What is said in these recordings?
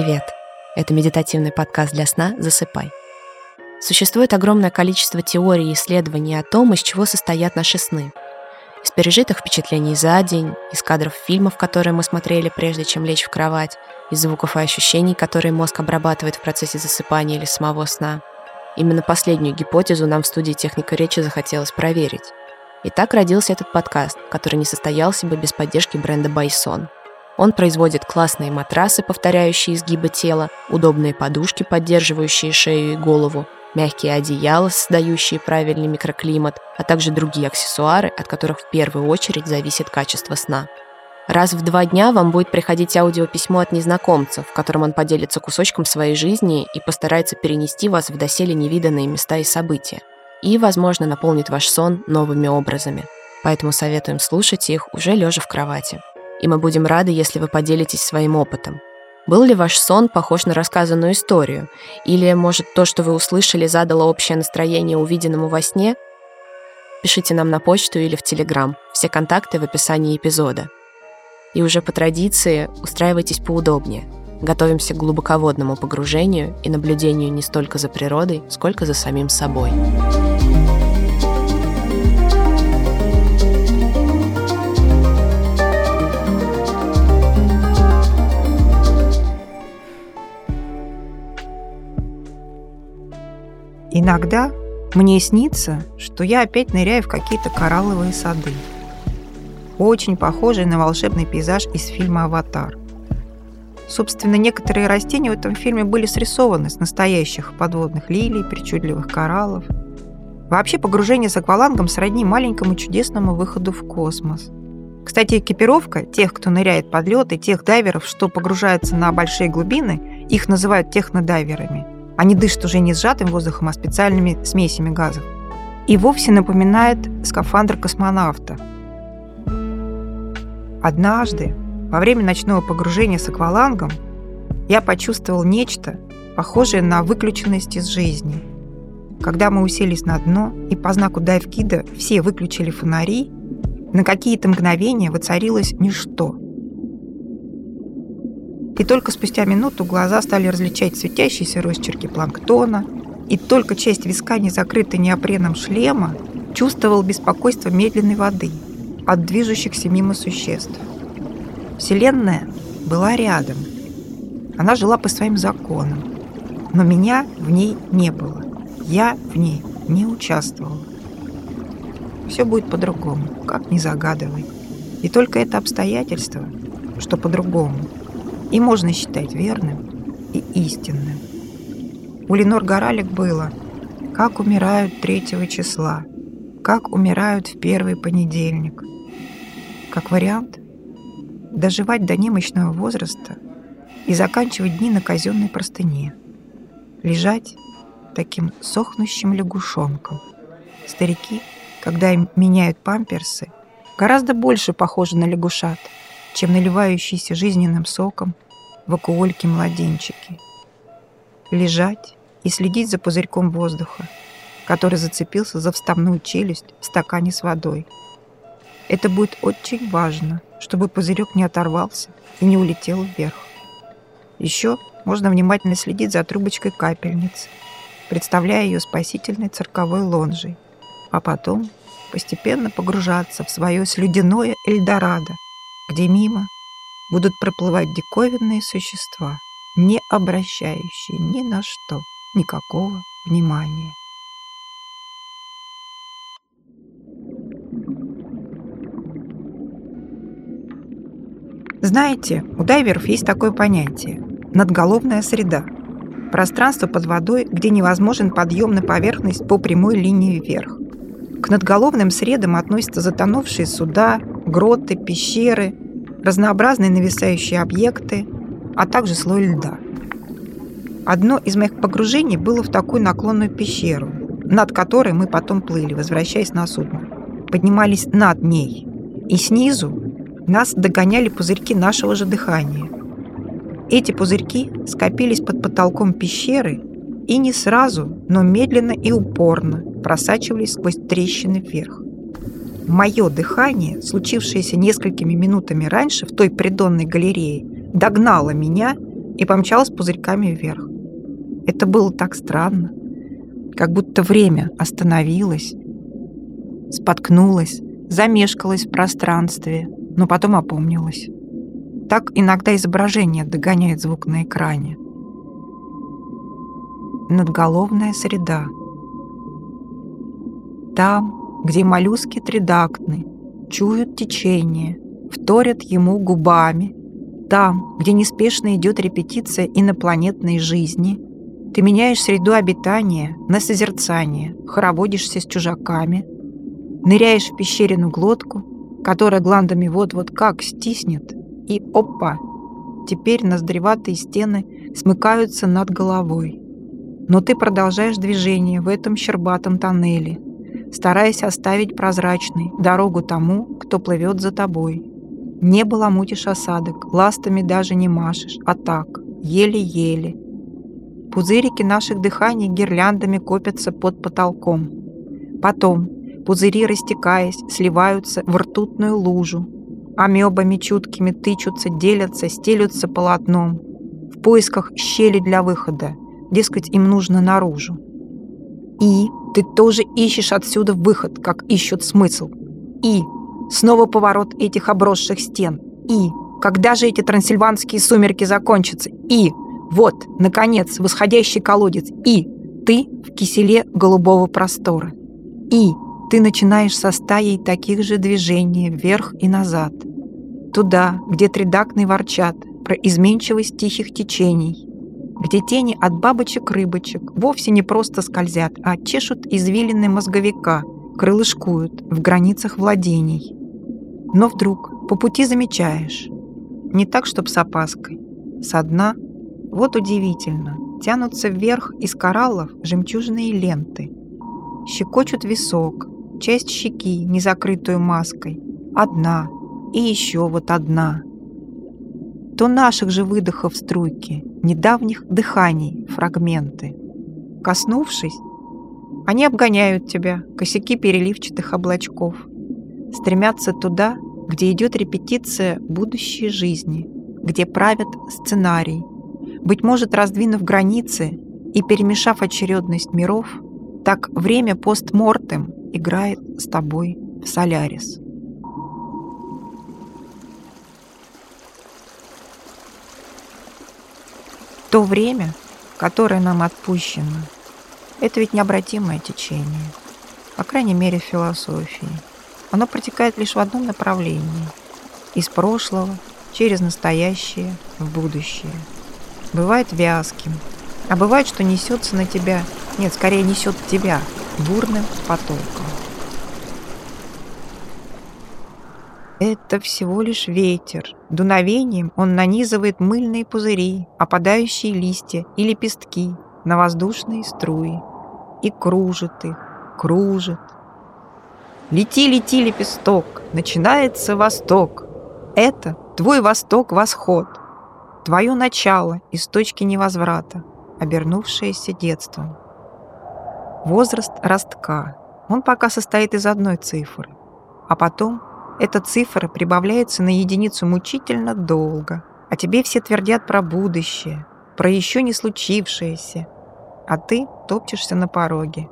Привет! Это медитативный подкаст для сна «Засыпай». Существует огромное количество теорий и исследований о том, из чего состоят наши сны. Из пережитых впечатлений за день, из кадров фильмов, которые мы смотрели прежде, чем лечь в кровать, из звуков и ощущений, которые мозг обрабатывает в процессе засыпания или самого сна. Именно последнюю гипотезу нам в студии «Техника речи» захотелось проверить. И так родился этот подкаст, который не состоялся бы без поддержки бренда Байсон – он производит классные матрасы, повторяющие изгибы тела, удобные подушки, поддерживающие шею и голову, мягкие одеяла, создающие правильный микроклимат, а также другие аксессуары, от которых в первую очередь зависит качество сна. Раз в два дня вам будет приходить аудиописьмо от незнакомца, в котором он поделится кусочком своей жизни и постарается перенести вас в доселе невиданные места и события. И, возможно, наполнит ваш сон новыми образами. Поэтому советуем слушать их уже лежа в кровати и мы будем рады, если вы поделитесь своим опытом. Был ли ваш сон похож на рассказанную историю? Или, может, то, что вы услышали, задало общее настроение увиденному во сне? Пишите нам на почту или в Телеграм. Все контакты в описании эпизода. И уже по традиции устраивайтесь поудобнее. Готовимся к глубоководному погружению и наблюдению не столько за природой, сколько за самим собой. Иногда мне снится, что я опять ныряю в какие-то коралловые сады, очень похожие на волшебный пейзаж из фильма «Аватар». Собственно, некоторые растения в этом фильме были срисованы с настоящих подводных лилий, причудливых кораллов. Вообще погружение с аквалангом сродни маленькому чудесному выходу в космос. Кстати, экипировка тех, кто ныряет под лед, и тех дайверов, что погружаются на большие глубины, их называют технодайверами – они дышат уже не сжатым воздухом, а специальными смесями газов. И вовсе напоминает скафандр космонавта. Однажды, во время ночного погружения с аквалангом, я почувствовал нечто, похожее на выключенность из жизни. Когда мы уселись на дно и по знаку дайв-кида все выключили фонари, на какие-то мгновения воцарилось ничто – и только спустя минуту глаза стали различать светящиеся росчерки планктона, и только часть виска, не закрыта неопреном шлема, чувствовал беспокойство медленной воды от движущихся мимо существ. Вселенная была рядом. Она жила по своим законам. Но меня в ней не было. Я в ней не участвовала. Все будет по-другому, как ни загадывай. И только это обстоятельство, что по-другому – и можно считать верным и истинным. У Ленор Горалик было «Как умирают третьего числа», «Как умирают в первый понедельник». Как вариант, доживать до немощного возраста и заканчивать дни на казенной простыне, лежать таким сохнущим лягушонком. Старики, когда им меняют памперсы, гораздо больше похожи на лягушат – чем наливающиеся жизненным соком вакуольки младенчики. Лежать и следить за пузырьком воздуха, который зацепился за вставную челюсть в стакане с водой. Это будет очень важно, чтобы пузырек не оторвался и не улетел вверх. Еще можно внимательно следить за трубочкой капельницы, представляя ее спасительной цирковой лонжей, а потом постепенно погружаться в свое слюдяное Эльдорадо, где мимо будут проплывать диковинные существа, не обращающие ни на что никакого внимания. Знаете, у дайверов есть такое понятие – надголовная среда. Пространство под водой, где невозможен подъем на поверхность по прямой линии вверх. К надголовным средам относятся затонувшие суда, гроты, пещеры, разнообразные нависающие объекты, а также слой льда. Одно из моих погружений было в такую наклонную пещеру, над которой мы потом плыли, возвращаясь на судно. Поднимались над ней, и снизу нас догоняли пузырьки нашего же дыхания. Эти пузырьки скопились под потолком пещеры и не сразу, но медленно и упорно просачивались сквозь трещины вверх. Мое дыхание, случившееся несколькими минутами раньше в той придонной галерее, догнало меня и помчалась пузырьками вверх. Это было так странно, как будто время остановилось, споткнулось, замешкалось в пространстве, но потом опомнилось. Так иногда изображение догоняет звук на экране. Надголовная среда. Там, где моллюски тридактны, чуют течение, вторят ему губами. Там, где неспешно идет репетиция инопланетной жизни, ты меняешь среду обитания на созерцание, хороводишься с чужаками, ныряешь в пещерину глотку, которая гландами вот-вот как стиснет, и опа! Теперь ноздреватые стены смыкаются над головой. Но ты продолжаешь движение в этом щербатом тоннеле, стараясь оставить прозрачной дорогу тому, кто плывет за тобой. Не баламутишь осадок, ластами даже не машешь, а так, еле-еле. Пузырики наших дыханий гирляндами копятся под потолком. Потом пузыри, растекаясь, сливаются в ртутную лужу. Амебами чуткими тычутся, делятся, стелются полотном. В поисках щели для выхода. Дескать, им нужно наружу. И ты тоже ищешь отсюда выход, как ищут смысл. И снова поворот этих обросших стен. И когда же эти трансильванские сумерки закончатся? И вот, наконец, восходящий колодец. И ты в киселе голубого простора. И ты начинаешь со стаей таких же движений вверх и назад. Туда, где тридакны ворчат про изменчивость тихих течений, где тени от бабочек-рыбочек вовсе не просто скользят, а чешут извилины мозговика, крылышкуют в границах владений. Но вдруг по пути замечаешь, не так, чтоб с опаской, со дна, вот удивительно, тянутся вверх из кораллов жемчужные ленты, щекочут висок, часть щеки, не закрытую маской, одна и еще вот одна. То наших же выдохов струйки, недавних дыханий фрагменты. Коснувшись, они обгоняют тебя, косяки переливчатых облачков, стремятся туда, где идет репетиция будущей жизни, где правят сценарий, быть может, раздвинув границы и перемешав очередность миров, так время постмортем играет с тобой в Солярис. То время, которое нам отпущено, это ведь необратимое течение, по крайней мере в философии. Оно протекает лишь в одном направлении – из прошлого через настоящее в будущее. Бывает вязким, а бывает, что несется на тебя, нет, скорее несет тебя бурным потоком. Это всего лишь ветер. Дуновением он нанизывает мыльные пузыри, опадающие листья и лепестки на воздушные струи и кружит их, кружит. Лети, лети, лепесток, начинается восток. Это твой восток-восход, твое начало из точки невозврата, обернувшееся детством. Возраст ростка. Он пока состоит из одной цифры, а потом эта цифра прибавляется на единицу мучительно долго, а тебе все твердят про будущее, про еще не случившееся, а ты топчешься на пороге.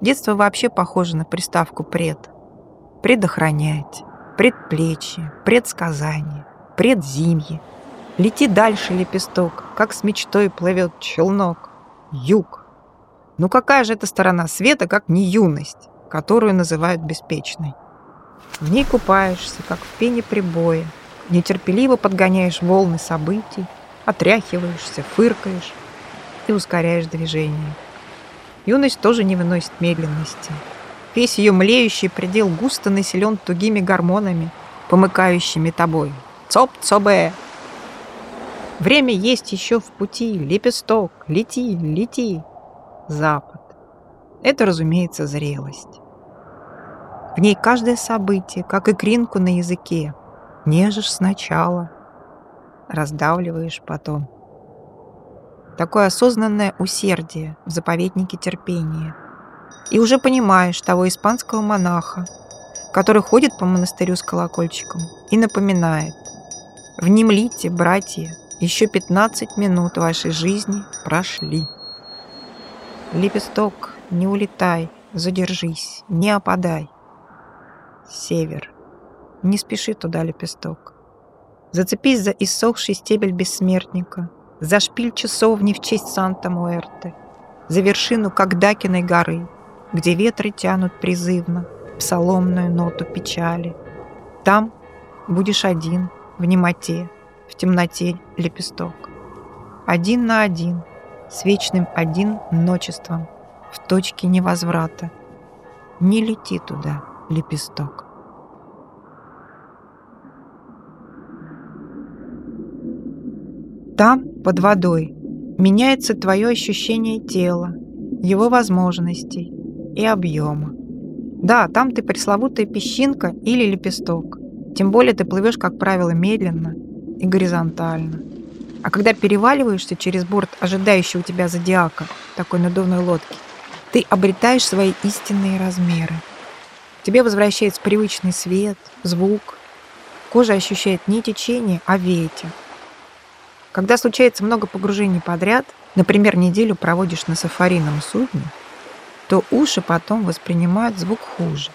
Детство вообще похоже на приставку «пред». Предохранять, предплечье, предсказание, предзимье. Лети дальше, лепесток, как с мечтой плывет челнок. Юг. Ну какая же эта сторона света, как не юность, которую называют беспечной? В ней купаешься, как в пене прибоя, нетерпеливо подгоняешь волны событий, отряхиваешься, фыркаешь и ускоряешь движение. Юность тоже не выносит медленности. Весь ее млеющий предел густо населен тугими гормонами, помыкающими тобой. Цоп-цобе! Время есть еще в пути, лепесток, лети, лети. Запад. Это, разумеется, зрелость. В ней каждое событие, как икринку на языке. Нежишь сначала, раздавливаешь потом. Такое осознанное усердие в заповеднике терпения. И уже понимаешь того испанского монаха, который ходит по монастырю с колокольчиком и напоминает «Внемлите, братья, Еще 15 минут вашей жизни прошли. Лепесток, не улетай, задержись, не опадай. Север. Не спеши туда, лепесток. Зацепись за иссохший стебель бессмертника, за шпиль часовни в честь Санта-Муэрте, за вершину Кагдакиной горы, где ветры тянут призывно псаломную ноту печали. Там будешь один, в немоте, в темноте лепесток. Один на один, с вечным один ночеством, в точке невозврата. Не лети туда, лепесток. Там, под водой, меняется твое ощущение тела, его возможностей и объема. Да, там ты пресловутая песчинка или лепесток. Тем более ты плывешь, как правило, медленно и горизонтально. А когда переваливаешься через борт ожидающего тебя зодиака, такой надувной лодки, ты обретаешь свои истинные размеры. Тебе возвращается привычный свет, звук. Кожа ощущает не течение, а ветер. Когда случается много погружений подряд, например, неделю проводишь на сафарином судне, то уши потом воспринимают звук хуже.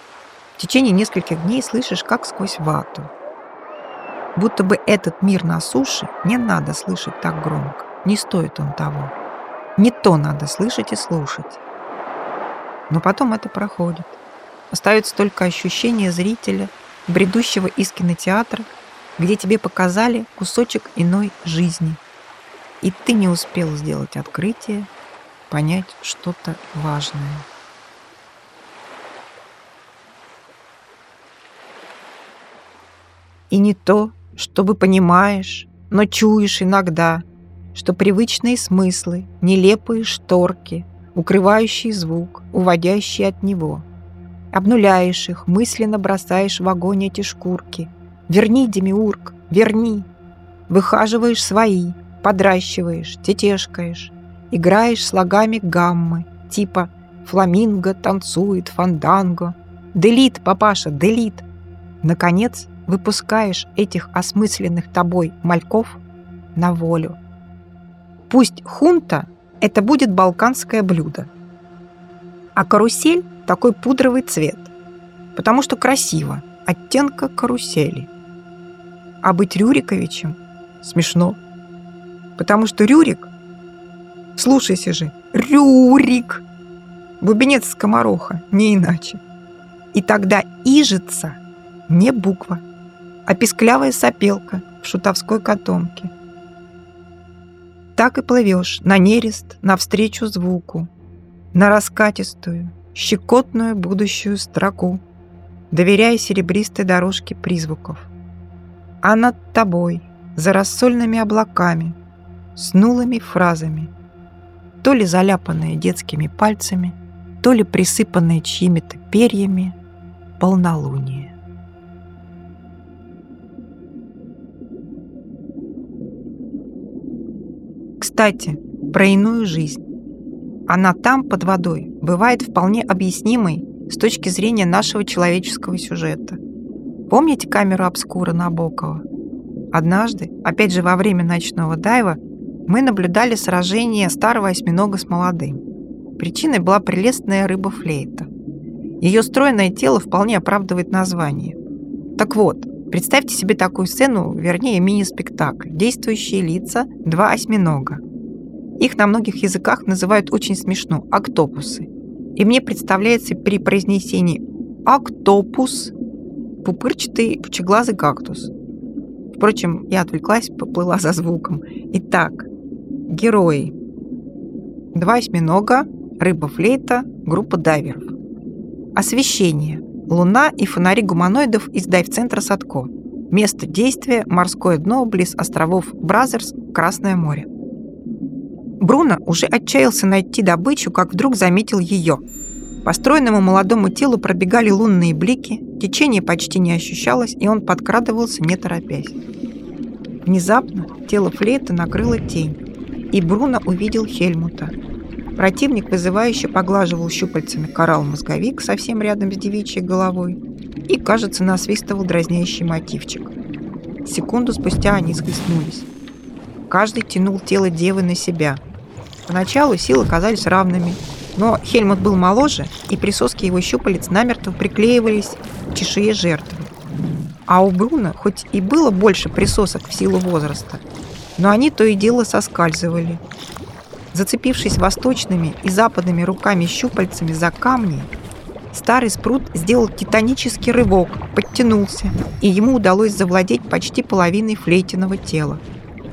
В течение нескольких дней слышишь, как сквозь вату. Будто бы этот мир на суше не надо слышать так громко. Не стоит он того. Не то надо слышать и слушать. Но потом это проходит. Остается только ощущение зрителя, бредущего из кинотеатра где тебе показали кусочек иной жизни. И ты не успел сделать открытие, понять что-то важное. И не то, чтобы понимаешь, но чуешь иногда, что привычные смыслы, нелепые шторки, укрывающие звук, уводящие от него. Обнуляешь их, мысленно бросаешь в огонь эти шкурки — Верни, Демиург, верни. Выхаживаешь свои, подращиваешь, тетешкаешь, играешь слогами гаммы, типа «Фламинго танцует фанданго», «Делит, папаша, делит». Наконец, выпускаешь этих осмысленных тобой мальков на волю. Пусть хунта – это будет балканское блюдо, а карусель – такой пудровый цвет, потому что красиво, оттенка карусели. А быть Рюриковичем смешно. Потому что Рюрик, слушайся же, Рюрик, бубенец скомороха, не иначе. И тогда ижица не буква, а писклявая сопелка в шутовской котомке. Так и плывешь на нерест навстречу звуку, на раскатистую, щекотную будущую строку, доверяя серебристой дорожке призвуков – а над тобой, за рассольными облаками, с нулыми фразами, то ли заляпанные детскими пальцами, то ли присыпанные чьими-то перьями, полнолуние. Кстати, про иную жизнь. Она там, под водой, бывает вполне объяснимой с точки зрения нашего человеческого сюжета. Помните камеру обскура Набокова? Однажды, опять же во время ночного дайва, мы наблюдали сражение старого осьминога с молодым. Причиной была прелестная рыба-флейта. Ее стройное тело вполне оправдывает название. Так вот, представьте себе такую сцену, вернее мини-спектакль. Действующие лица – два осьминога. Их на многих языках называют очень смешно – октопусы. И мне представляется при произнесении «октопус» пупырчатый пучеглазый кактус. Впрочем, я отвлеклась, поплыла за звуком. Итак, герои. Два осьминога, рыба-флейта, группа дайверов. Освещение. Луна и фонари гуманоидов из дайв-центра Садко. Место действия – морское дно близ островов Бразерс, Красное море. Бруно уже отчаялся найти добычу, как вдруг заметил ее – по стройному молодому телу пробегали лунные блики, течение почти не ощущалось, и он подкрадывался, не торопясь. Внезапно тело флейта накрыло тень, и Бруно увидел Хельмута. Противник вызывающе поглаживал щупальцами коралл-мозговик совсем рядом с девичьей головой и, кажется, насвистывал дразнящий мотивчик. Секунду спустя они схлестнулись. Каждый тянул тело девы на себя. Поначалу силы казались равными, но Хельмут был моложе, и присоски его щупалец намертво приклеивались к чешуе жертвы. А у Бруна хоть и было больше присосок в силу возраста, но они то и дело соскальзывали. Зацепившись восточными и западными руками-щупальцами за камни, старый спрут сделал титанический рывок, подтянулся, и ему удалось завладеть почти половиной флейтиного тела.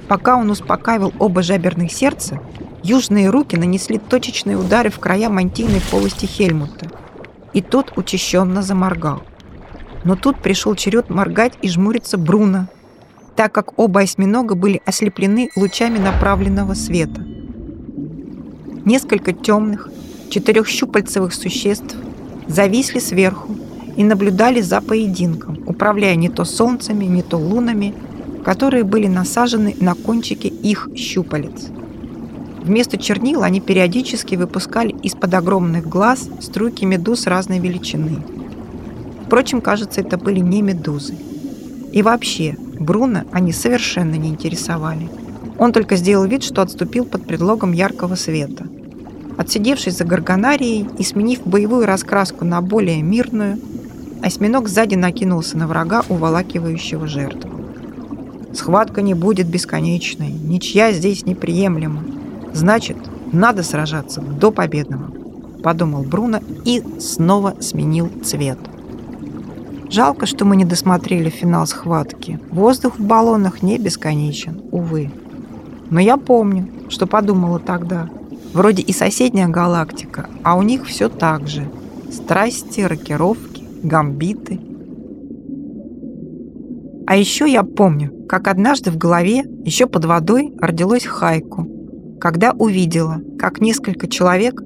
Пока он успокаивал оба жаберных сердца, южные руки нанесли точечные удары в края мантийной полости Хельмута, и тот учащенно заморгал. Но тут пришел черед моргать и жмуриться Бруно, так как оба осьминога были ослеплены лучами направленного света. Несколько темных, четырехщупальцевых существ зависли сверху и наблюдали за поединком, управляя не то солнцами, не то лунами, которые были насажены на кончики их щупалец. Вместо чернил они периодически выпускали из-под огромных глаз струйки медуз разной величины – Впрочем, кажется, это были не медузы. И вообще, Бруно они совершенно не интересовали. Он только сделал вид, что отступил под предлогом яркого света. Отсидевшись за горгонарией и сменив боевую раскраску на более мирную, осьминог сзади накинулся на врага, уволакивающего жертву. Схватка не будет бесконечной, ничья здесь неприемлема. Значит, надо сражаться до победного, подумал Бруно и снова сменил цвет. Жалко, что мы не досмотрели финал схватки. Воздух в баллонах не бесконечен, увы. Но я помню, что подумала тогда. Вроде и соседняя галактика, а у них все так же. Страсти, рокировки, гамбиты. А еще я помню, как однажды в голове, еще под водой, родилось хайку, когда увидела, как несколько человек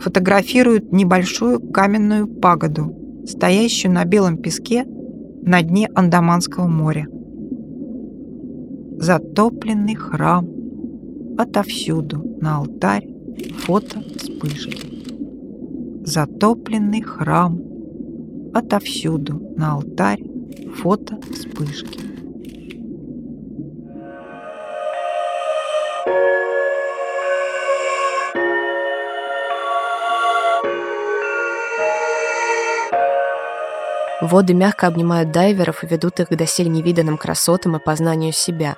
фотографируют небольшую каменную пагоду, стоящую на белом песке на дне Андаманского моря. Затопленный храм. Отовсюду на алтарь фото вспышки. Затопленный храм. Отовсюду на алтарь фото вспышки. Воды мягко обнимают дайверов и ведут их к доселе невиданным красотам и познанию себя,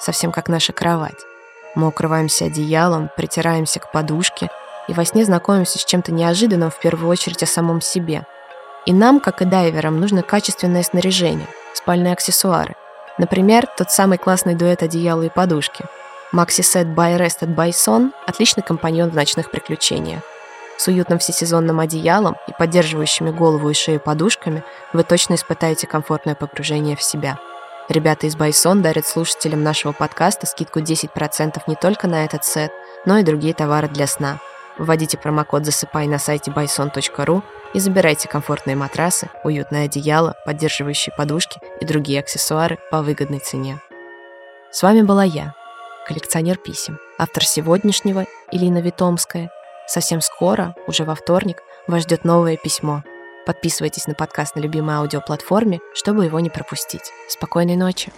совсем как наша кровать. Мы укрываемся одеялом, притираемся к подушке и во сне знакомимся с чем-то неожиданным в первую очередь о самом себе. И нам, как и дайверам, нужно качественное снаряжение, спальные аксессуары. Например, тот самый классный дуэт одеяла и подушки. Maxi Set by Rest at Bison – отличный компаньон в ночных приключениях. С уютным всесезонным одеялом и поддерживающими голову и шею подушками вы точно испытаете комфортное погружение в себя. Ребята из Байсон дарят слушателям нашего подкаста скидку 10% не только на этот сет, но и другие товары для сна. Вводите промокод «Засыпай» на сайте bison.ru и забирайте комфортные матрасы, уютное одеяло, поддерживающие подушки и другие аксессуары по выгодной цене. С вами была я, коллекционер писем, автор сегодняшнего Илина Витомская Совсем скоро, уже во вторник, вас ждет новое письмо. Подписывайтесь на подкаст на любимой аудиоплатформе, чтобы его не пропустить. Спокойной ночи!